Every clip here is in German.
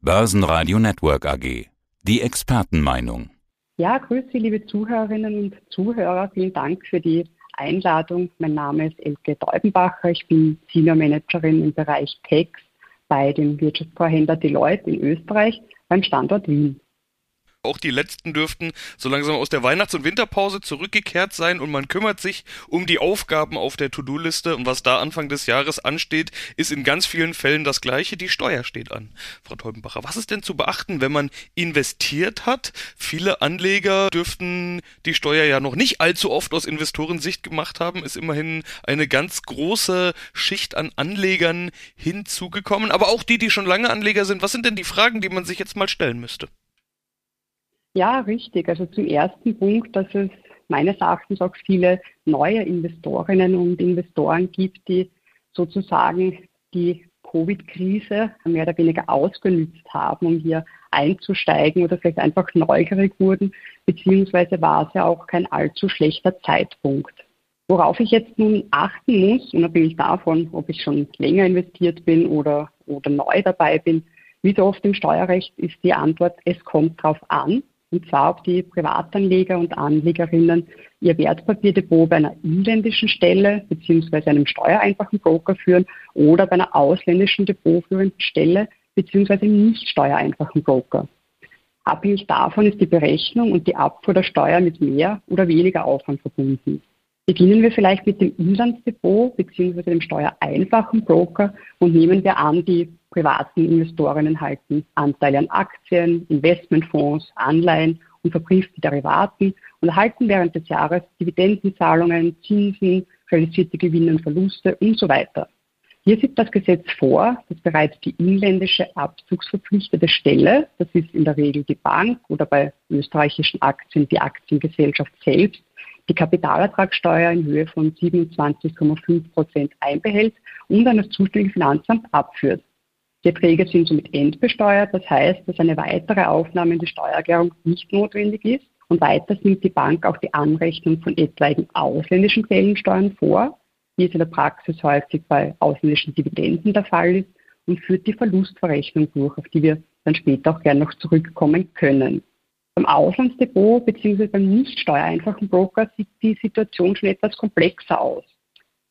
Börsenradio Network AG. Die Expertenmeinung. Ja, grüße liebe Zuhörerinnen und Zuhörer. Vielen Dank für die Einladung. Mein Name ist Elke Deubenbacher. Ich bin Senior Managerin im Bereich Text bei dem Wirtschaftsvorhändler Deloitte in Österreich beim Standort Wien. Auch die letzten dürften so langsam aus der Weihnachts- und Winterpause zurückgekehrt sein und man kümmert sich um die Aufgaben auf der To-Do-Liste und was da Anfang des Jahres ansteht, ist in ganz vielen Fällen das gleiche. Die Steuer steht an. Frau Teubenbacher, was ist denn zu beachten, wenn man investiert hat? Viele Anleger dürften die Steuer ja noch nicht allzu oft aus Investorensicht gemacht haben, ist immerhin eine ganz große Schicht an Anlegern hinzugekommen. Aber auch die, die schon lange Anleger sind, was sind denn die Fragen, die man sich jetzt mal stellen müsste? Ja, richtig. Also zum ersten Punkt, dass es meines Erachtens auch viele neue Investorinnen und Investoren gibt, die sozusagen die Covid-Krise mehr oder weniger ausgenützt haben, um hier einzusteigen oder vielleicht einfach neugierig wurden, beziehungsweise war es ja auch kein allzu schlechter Zeitpunkt. Worauf ich jetzt nun achten muss, unabhängig davon, ob ich schon länger investiert bin oder, oder neu dabei bin, wie so oft im Steuerrecht ist die Antwort, es kommt drauf an und zwar ob die Privatanleger und Anlegerinnen ihr Wertpapierdepot bei einer inländischen Stelle bzw. einem steuereinfachen Broker führen oder bei einer ausländischen depotführenden Stelle bzw. einem nicht steuereinfachen Broker. Abhängig davon ist die Berechnung und die Abfuhr der Steuer mit mehr oder weniger Aufwand verbunden. Beginnen wir vielleicht mit dem Inlandsdepot bzw. dem steuereinfachen Broker und nehmen wir an, die privaten Investorinnen halten Anteile an Aktien, Investmentfonds, Anleihen und verbriefte Derivaten und erhalten während des Jahres Dividendenzahlungen, Zinsen, realisierte Gewinne und Verluste und so weiter. Hier sieht das Gesetz vor, dass bereits die inländische abzugsverpflichtete Stelle, das ist in der Regel die Bank oder bei österreichischen Aktien die Aktiengesellschaft selbst, die Kapitalertragssteuer in Höhe von 27,5 Prozent einbehält und an das zuständige Finanzamt abführt. Die Erträge sind somit endbesteuert, das heißt, dass eine weitere Aufnahme in die Steuererklärung nicht notwendig ist. Und weiter nimmt die Bank auch die Anrechnung von etwaigen ausländischen Quellensteuern vor, wie es in der Praxis häufig bei ausländischen Dividenden der Fall ist, und führt die Verlustverrechnung durch, auf die wir dann später auch gerne noch zurückkommen können. Beim Auslandsdepot bzw. beim nicht steuereinfachen Broker sieht die Situation schon etwas komplexer aus.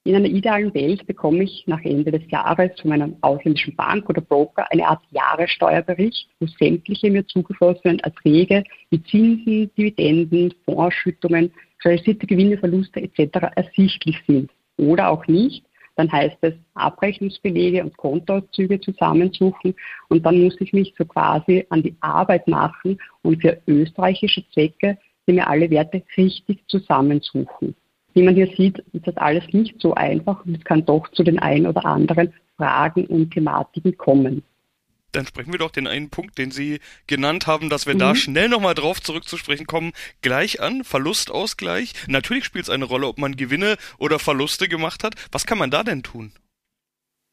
In einer idealen Welt bekomme ich nach Ende des Jahres von meiner ausländischen Bank oder Broker eine Art Jahressteuerbericht, wo sämtliche mir zugeflossenen Erträge wie Zinsen, Dividenden, Fondsausschüttungen, realisierte Gewinne, Verluste etc. ersichtlich sind. Oder auch nicht. Dann heißt es Abrechnungsbelege und Kontoauszüge zusammensuchen und dann muss ich mich so quasi an die Arbeit machen und für österreichische Zwecke mir alle Werte richtig zusammensuchen wie man hier sieht, ist das alles nicht so einfach und es kann doch zu den ein oder anderen Fragen und Thematiken kommen. Dann sprechen wir doch den einen Punkt, den Sie genannt haben, dass wir mhm. da schnell nochmal drauf zurückzusprechen kommen, gleich an. Verlustausgleich. Natürlich spielt es eine Rolle, ob man Gewinne oder Verluste gemacht hat. Was kann man da denn tun?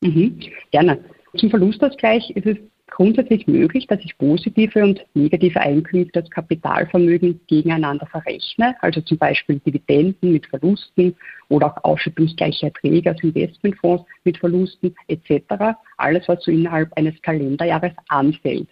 Mhm. Gerne. Zum Verlustausgleich ist es grundsätzlich möglich, dass ich positive und negative Einkünfte als Kapitalvermögen gegeneinander verrechne, also zum Beispiel Dividenden mit Verlusten oder auch ausschüttungsgleiche Erträge aus Investmentfonds mit Verlusten etc. Alles, was so innerhalb eines Kalenderjahres anfällt.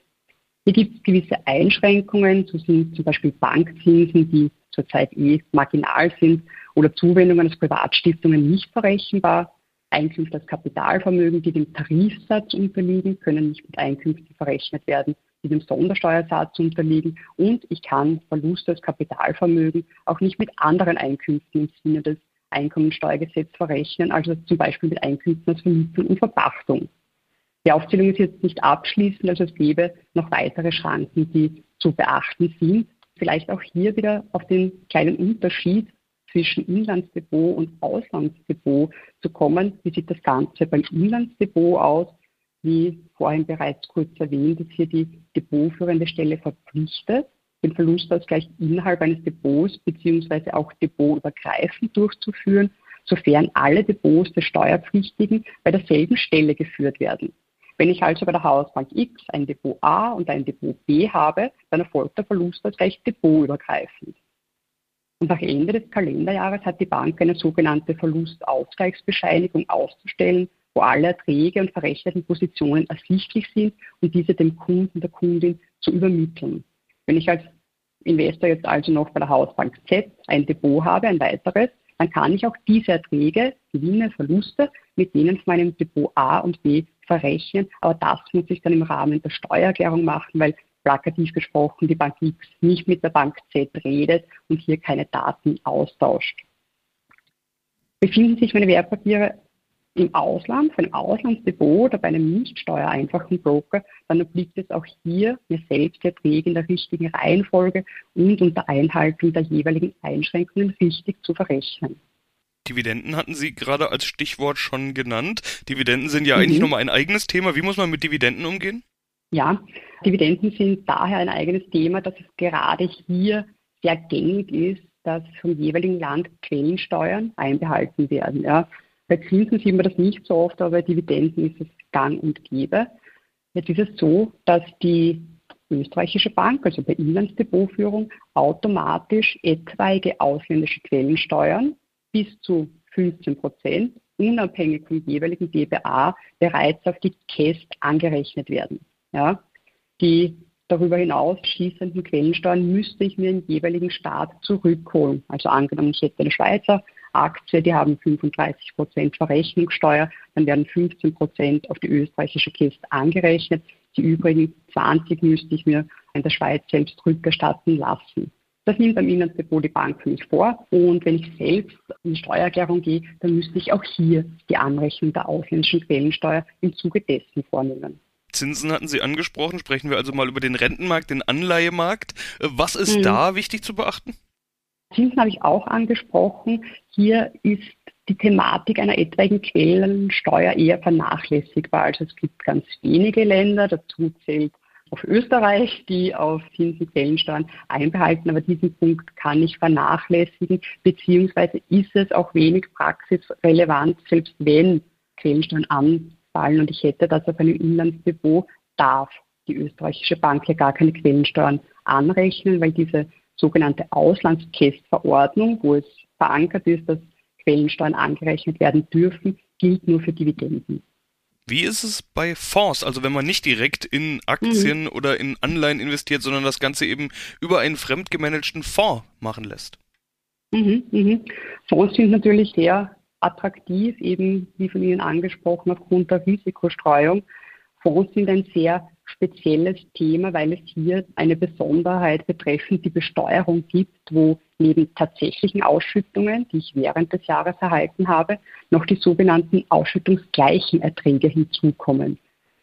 Hier gibt es gewisse Einschränkungen, so sind zum Beispiel Bankzinsen, die zurzeit eh marginal sind, oder Zuwendungen aus Privatstiftungen nicht verrechenbar. Einkünfte als Kapitalvermögen, die dem Tarifsatz unterliegen, können nicht mit Einkünften verrechnet werden, die dem Sondersteuersatz unterliegen. Und ich kann Verluste als Kapitalvermögen auch nicht mit anderen Einkünften im Sinne des Einkommensteuergesetzes verrechnen, also zum Beispiel mit Einkünften aus Vermietung und Verpachtung. Die Aufzählung ist jetzt nicht abschließend, also es gäbe noch weitere Schranken, die zu beachten sind. Vielleicht auch hier wieder auf den kleinen Unterschied zwischen Inlandsdepot und Auslandsdepot zu kommen. Wie sieht das Ganze beim Inlandsdepot aus? Wie vorhin bereits kurz erwähnt, ist hier die depotführende Stelle verpflichtet, den Verlustausgleich innerhalb eines Depots beziehungsweise auch depotübergreifend durchzuführen, sofern alle Depots des Steuerpflichtigen bei derselben Stelle geführt werden. Wenn ich also bei der Hausbank X ein Depot A und ein Depot B habe, dann erfolgt der Verlustausgleich depotübergreifend. Und nach Ende des Kalenderjahres hat die Bank eine sogenannte Verlustausgleichsbescheinigung auszustellen, wo alle Erträge und verrechneten Positionen ersichtlich sind und diese dem Kunden, der Kundin zu übermitteln. Wenn ich als Investor jetzt also noch bei der Hausbank Z ein Depot habe, ein weiteres, dann kann ich auch diese Erträge, Gewinne, Verluste mit denen von meinem Depot A und B verrechnen. Aber das muss ich dann im Rahmen der Steuererklärung machen, weil plakativ gesprochen die Bank X nicht mit der Bank Z redet und hier keine Daten austauscht. Befinden sich meine Wertpapiere im Ausland, für ein Auslandsdepot oder bei einem nicht steuereinfachen Broker, dann obliegt es auch hier, mir selbst die Erträge in der richtigen Reihenfolge und unter Einhaltung der jeweiligen Einschränkungen richtig zu verrechnen. Dividenden hatten Sie gerade als Stichwort schon genannt. Dividenden sind ja mhm. eigentlich nochmal ein eigenes Thema. Wie muss man mit Dividenden umgehen? Ja, Dividenden sind daher ein eigenes Thema, dass es gerade hier sehr gängig ist, dass vom jeweiligen Land Quellensteuern einbehalten werden. Ja. Bei Zinsen sieht man das nicht so oft, aber bei Dividenden ist es gang und gäbe. Jetzt ist es so, dass die österreichische Bank, also bei Inlandsdepotführung, automatisch etwaige ausländische Quellensteuern bis zu 15 Prozent unabhängig vom jeweiligen DBA bereits auf die KEST angerechnet werden. Ja? Die darüber hinaus schießenden Quellensteuern müsste ich mir im jeweiligen Staat zurückholen. Also angenommen, ich hätte eine Schweizer Aktie, die haben 35 Prozent Verrechnungssteuer, dann werden 15 Prozent auf die österreichische Kiste angerechnet. Die übrigen 20 müsste ich mir in der Schweiz selbst rückerstatten lassen. Das nimmt am Inlandsdepot die Bank für mich vor. Und wenn ich selbst in die Steuererklärung gehe, dann müsste ich auch hier die Anrechnung der ausländischen Quellensteuer im Zuge dessen vornehmen. Zinsen hatten Sie angesprochen. Sprechen wir also mal über den Rentenmarkt, den Anleihemarkt. Was ist mhm. da wichtig zu beachten? Zinsen habe ich auch angesprochen. Hier ist die Thematik einer etwaigen Quellensteuer eher vernachlässigbar. Also es gibt ganz wenige Länder, dazu zählt auf Österreich, die auf Zinsen-Quellensteuern einbehalten, aber diesen Punkt kann ich vernachlässigen, beziehungsweise ist es auch wenig praxisrelevant, selbst wenn Quellensteuern anfallen und ich hätte das auf einem Inlandsdepot, darf die österreichische Bank ja gar keine Quellensteuern anrechnen, weil diese sogenannte Auslandskästverordnung, wo es verankert ist, dass Quellensteuern angerechnet werden dürfen, gilt nur für Dividenden. Wie ist es bei Fonds, also wenn man nicht direkt in Aktien mhm. oder in Anleihen investiert, sondern das Ganze eben über einen fremdgemanagten Fonds machen lässt? Mhm, mhm. Fonds sind natürlich sehr attraktiv, eben wie von Ihnen angesprochen, aufgrund der Risikostreuung. Fonds sind ein sehr spezielles Thema, weil es hier eine Besonderheit betreffend die Besteuerung gibt, wo neben tatsächlichen Ausschüttungen, die ich während des Jahres erhalten habe, noch die sogenannten ausschüttungsgleichen Erträge hinzukommen.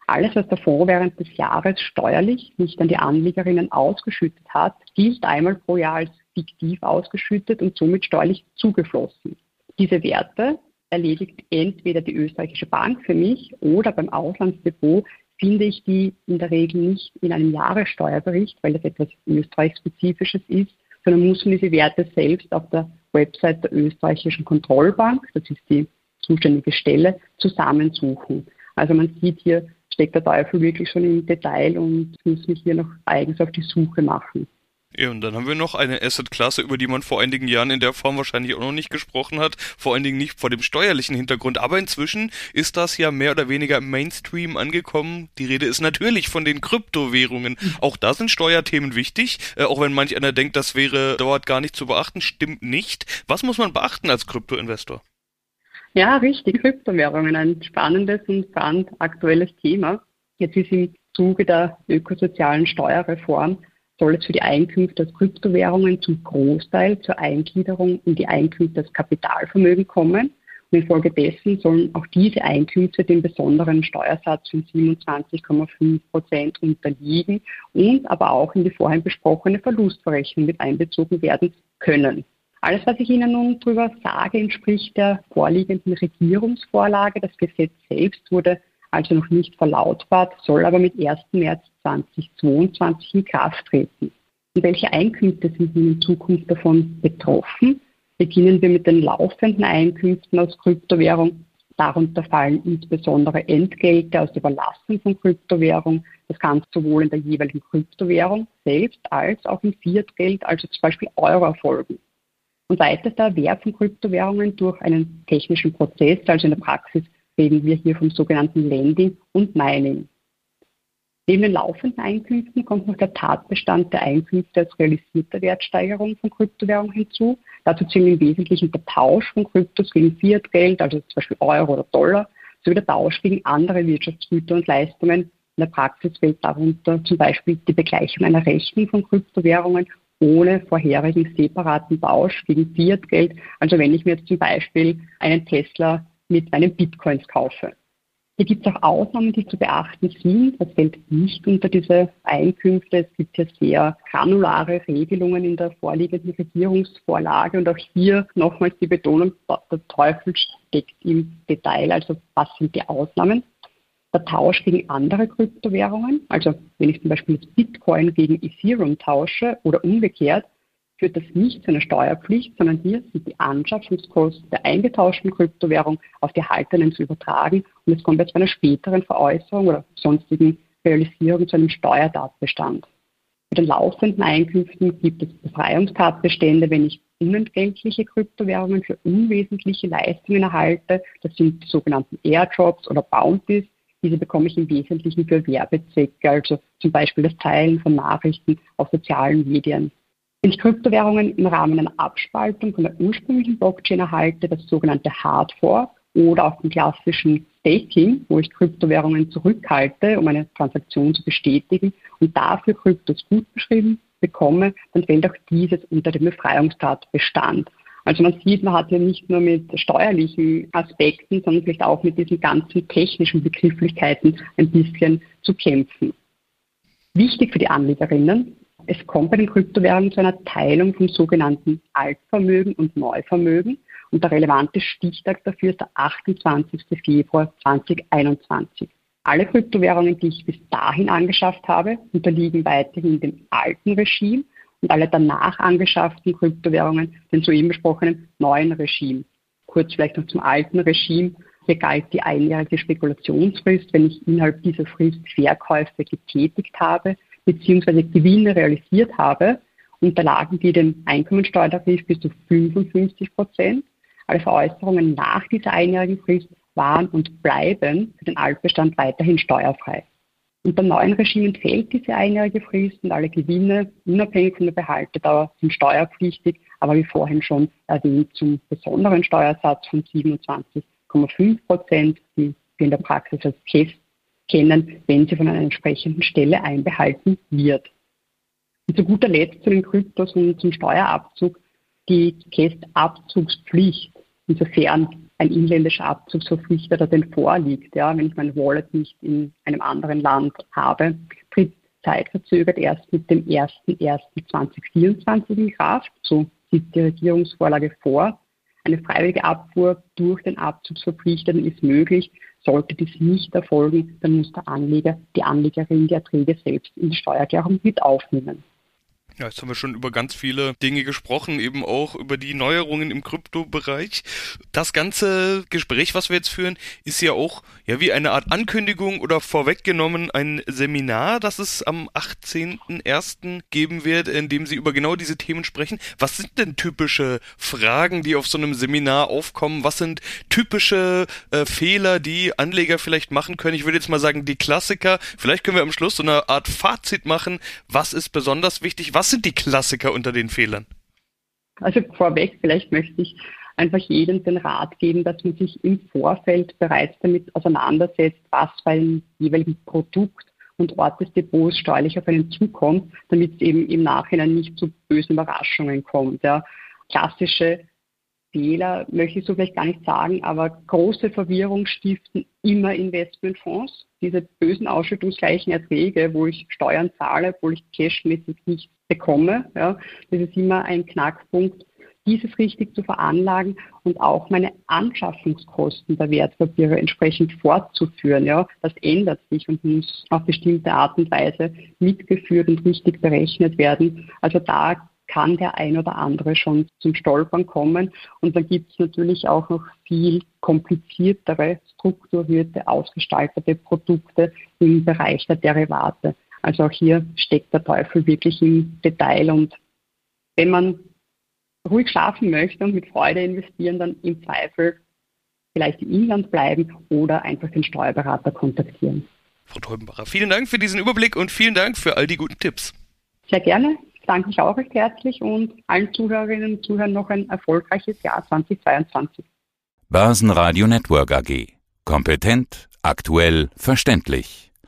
Alles, was der Fonds während des Jahres steuerlich nicht an die Anlegerinnen ausgeschüttet hat, gilt einmal pro Jahr als fiktiv ausgeschüttet und somit steuerlich zugeflossen. Diese Werte erledigt entweder die österreichische Bank für mich oder beim Auslandsdepot finde ich die in der Regel nicht in einem Jahressteuerbericht, weil das etwas Österreich-spezifisches ist, sondern muss man diese Werte selbst auf der Website der österreichischen Kontrollbank, das ist die zuständige Stelle, zusammensuchen. Also man sieht hier, steckt der Teufel wirklich schon im Detail und muss mich hier noch eigens auf die Suche machen. Ja, und dann haben wir noch eine Asset-Klasse, über die man vor einigen Jahren in der Form wahrscheinlich auch noch nicht gesprochen hat, vor allen Dingen nicht vor dem steuerlichen Hintergrund. Aber inzwischen ist das ja mehr oder weniger im Mainstream angekommen. Die Rede ist natürlich von den Kryptowährungen. Auch da sind Steuerthemen wichtig, äh, auch wenn manch einer denkt, das wäre dort gar nicht zu beachten, stimmt nicht. Was muss man beachten als Kryptoinvestor? Ja, richtig. Kryptowährungen, ein spannendes und brandaktuelles Thema. Jetzt ist im Zuge der ökosozialen Steuerreform soll es für die Einkünfte aus Kryptowährungen zum Großteil zur Eingliederung in die Einkünfte aus Kapitalvermögen kommen. Und infolgedessen sollen auch diese Einkünfte dem besonderen Steuersatz von 27,5 Prozent unterliegen und aber auch in die vorhin besprochene Verlustverrechnung mit einbezogen werden können. Alles, was ich Ihnen nun darüber sage, entspricht der vorliegenden Regierungsvorlage. Das Gesetz selbst wurde also noch nicht verlautbart, soll aber mit 1. März 2022 in Kraft treten. Und welche Einkünfte sind in Zukunft davon betroffen? Beginnen wir mit den laufenden Einkünften aus Kryptowährung. Darunter fallen insbesondere Entgelte aus der Überlassung von Kryptowährung. Das kann sowohl in der jeweiligen Kryptowährung selbst als auch im Fiatgeld, also zum Beispiel Euro, erfolgen. Und weiter der Erwerb von Kryptowährungen durch einen technischen Prozess, also in der Praxis reden wir hier vom sogenannten Lending und Mining. Neben den laufenden Einkünften kommt noch der Tatbestand der Einkünfte als realisierter Wertsteigerung von Kryptowährungen hinzu. Dazu zählen im Wesentlichen der Tausch von Kryptos gegen Fiat-Geld, also zum Beispiel Euro oder Dollar, sowie der Tausch gegen andere Wirtschaftsgüter und Leistungen. In der Praxis fällt darunter zum Beispiel die Begleichung einer Rechnung von Kryptowährungen ohne vorherigen separaten Tausch gegen Fiat-Geld. Also wenn ich mir jetzt zum Beispiel einen Tesla mit einem Bitcoins kaufe. Hier gibt es auch Ausnahmen, die zu beachten sind. Das fällt nicht unter diese Einkünfte. Es gibt hier sehr granulare Regelungen in der vorliegenden Regierungsvorlage. Und auch hier nochmals die Betonung, der Teufel steckt im Detail. Also was sind die Ausnahmen? Der Tausch gegen andere Kryptowährungen, also wenn ich zum Beispiel Bitcoin gegen Ethereum tausche oder umgekehrt, führt das nicht zu einer Steuerpflicht, sondern hier sind die Anschaffungskosten der eingetauschten Kryptowährung auf die Haltenden zu übertragen und es kommt jetzt bei einer späteren Veräußerung oder sonstigen Realisierung zu einem Steuertatbestand. Bei den laufenden Einkünften gibt es Befreiungstatbestände, wenn ich unentgeltliche Kryptowährungen für unwesentliche Leistungen erhalte. Das sind die sogenannten Airdrops oder Bounties. Diese bekomme ich im Wesentlichen für Werbezwecke, also zum Beispiel das Teilen von Nachrichten auf sozialen Medien. Wenn ich Kryptowährungen im Rahmen einer Abspaltung von der ursprünglichen Blockchain erhalte, das sogenannte Hard Fork oder auch den klassischen Staking, wo ich Kryptowährungen zurückhalte, um eine Transaktion zu bestätigen und dafür Kryptos gut beschrieben bekomme, dann fällt auch dieses unter den Befreiungstatbestand. Also man sieht, man hat ja nicht nur mit steuerlichen Aspekten, sondern vielleicht auch mit diesen ganzen technischen Begrifflichkeiten ein bisschen zu kämpfen. Wichtig für die Anlegerinnen es kommt bei den Kryptowährungen zu einer Teilung vom sogenannten Altvermögen und Neuvermögen. Und der relevante Stichtag dafür ist der 28. Februar 2021. Alle Kryptowährungen, die ich bis dahin angeschafft habe, unterliegen weiterhin dem alten Regime und alle danach angeschafften Kryptowährungen dem soeben besprochenen neuen Regime. Kurz vielleicht noch zum alten Regime. Hier galt die einjährige Spekulationsfrist, wenn ich innerhalb dieser Frist Verkäufe getätigt habe bzw. Gewinne realisiert habe, unterlagen die dem Einkommensteuertarif bis zu 55 Prozent. Alle Veräußerungen nach dieser einjährigen Frist waren und bleiben für den Altbestand weiterhin steuerfrei. Unter neuen Regime entfällt diese einjährige Frist und alle Gewinne, unabhängig von der Behaltedauer, sind steuerpflichtig, aber wie vorhin schon erwähnt, zum besonderen Steuersatz von 27,5 Prozent, die wir in der Praxis als KEST kennen, wenn sie von einer entsprechenden Stelle einbehalten wird. Und zu guter Letzt zu den Kryptos und zum Steuerabzug die KEST-Abzugspflicht, insofern ein inländischer Abzugsverpflichteter denn vorliegt, ja, wenn ich mein Wallet nicht in einem anderen Land habe, tritt zeitverzögert erst mit dem 01.01.2024 in Kraft. So sieht die Regierungsvorlage vor. Eine freiwillige Abfuhr durch den Abzugsverpflichteten ist möglich, sollte dies nicht erfolgen, dann muss der Anleger, die Anlegerin die Erträge selbst in die Steuererklärung mit aufnehmen. Ja, jetzt haben wir schon über ganz viele Dinge gesprochen, eben auch über die Neuerungen im Kryptobereich. Das ganze Gespräch, was wir jetzt führen, ist ja auch ja wie eine Art Ankündigung oder vorweggenommen ein Seminar, das es am 18.01. geben wird, in dem Sie über genau diese Themen sprechen. Was sind denn typische Fragen, die auf so einem Seminar aufkommen? Was sind typische äh, Fehler, die Anleger vielleicht machen können? Ich würde jetzt mal sagen, die Klassiker. Vielleicht können wir am Schluss so eine Art Fazit machen. Was ist besonders wichtig? Was sind die Klassiker unter den Fehlern? Also vorweg, vielleicht möchte ich einfach jedem den Rat geben, dass man sich im Vorfeld bereits damit auseinandersetzt, was beim jeweiligen Produkt und Ort des Depots steuerlich auf einen zukommt, damit es eben im Nachhinein nicht zu bösen Überraschungen kommt. Ja. Klassische Fehler möchte ich so vielleicht gar nicht sagen, aber große Verwirrung stiften immer Investmentfonds. Diese bösen ausschüttungsgleichen Erträge, wo ich Steuern zahle, obwohl ich cashmäßig nichts bekomme. Ja, das ist immer ein Knackpunkt, dieses richtig zu veranlagen und auch meine Anschaffungskosten der Wertpapiere entsprechend fortzuführen. Ja, das ändert sich und muss auf bestimmte Art und Weise mitgeführt und richtig berechnet werden. Also da kann der ein oder andere schon zum Stolpern kommen. Und dann gibt es natürlich auch noch viel kompliziertere, strukturierte, ausgestaltete Produkte im Bereich der Derivate. Also auch hier steckt der Teufel wirklich im Detail. Und wenn man ruhig schlafen möchte und mit Freude investieren, dann im Zweifel vielleicht im Inland bleiben oder einfach den Steuerberater kontaktieren. Frau Teubenbacher, vielen Dank für diesen Überblick und vielen Dank für all die guten Tipps. Sehr gerne. Ich danke mich auch recht herzlich und allen Zuhörerinnen und Zuhörern noch ein erfolgreiches Jahr 2022. Börsenradio Network AG. Kompetent, aktuell, verständlich.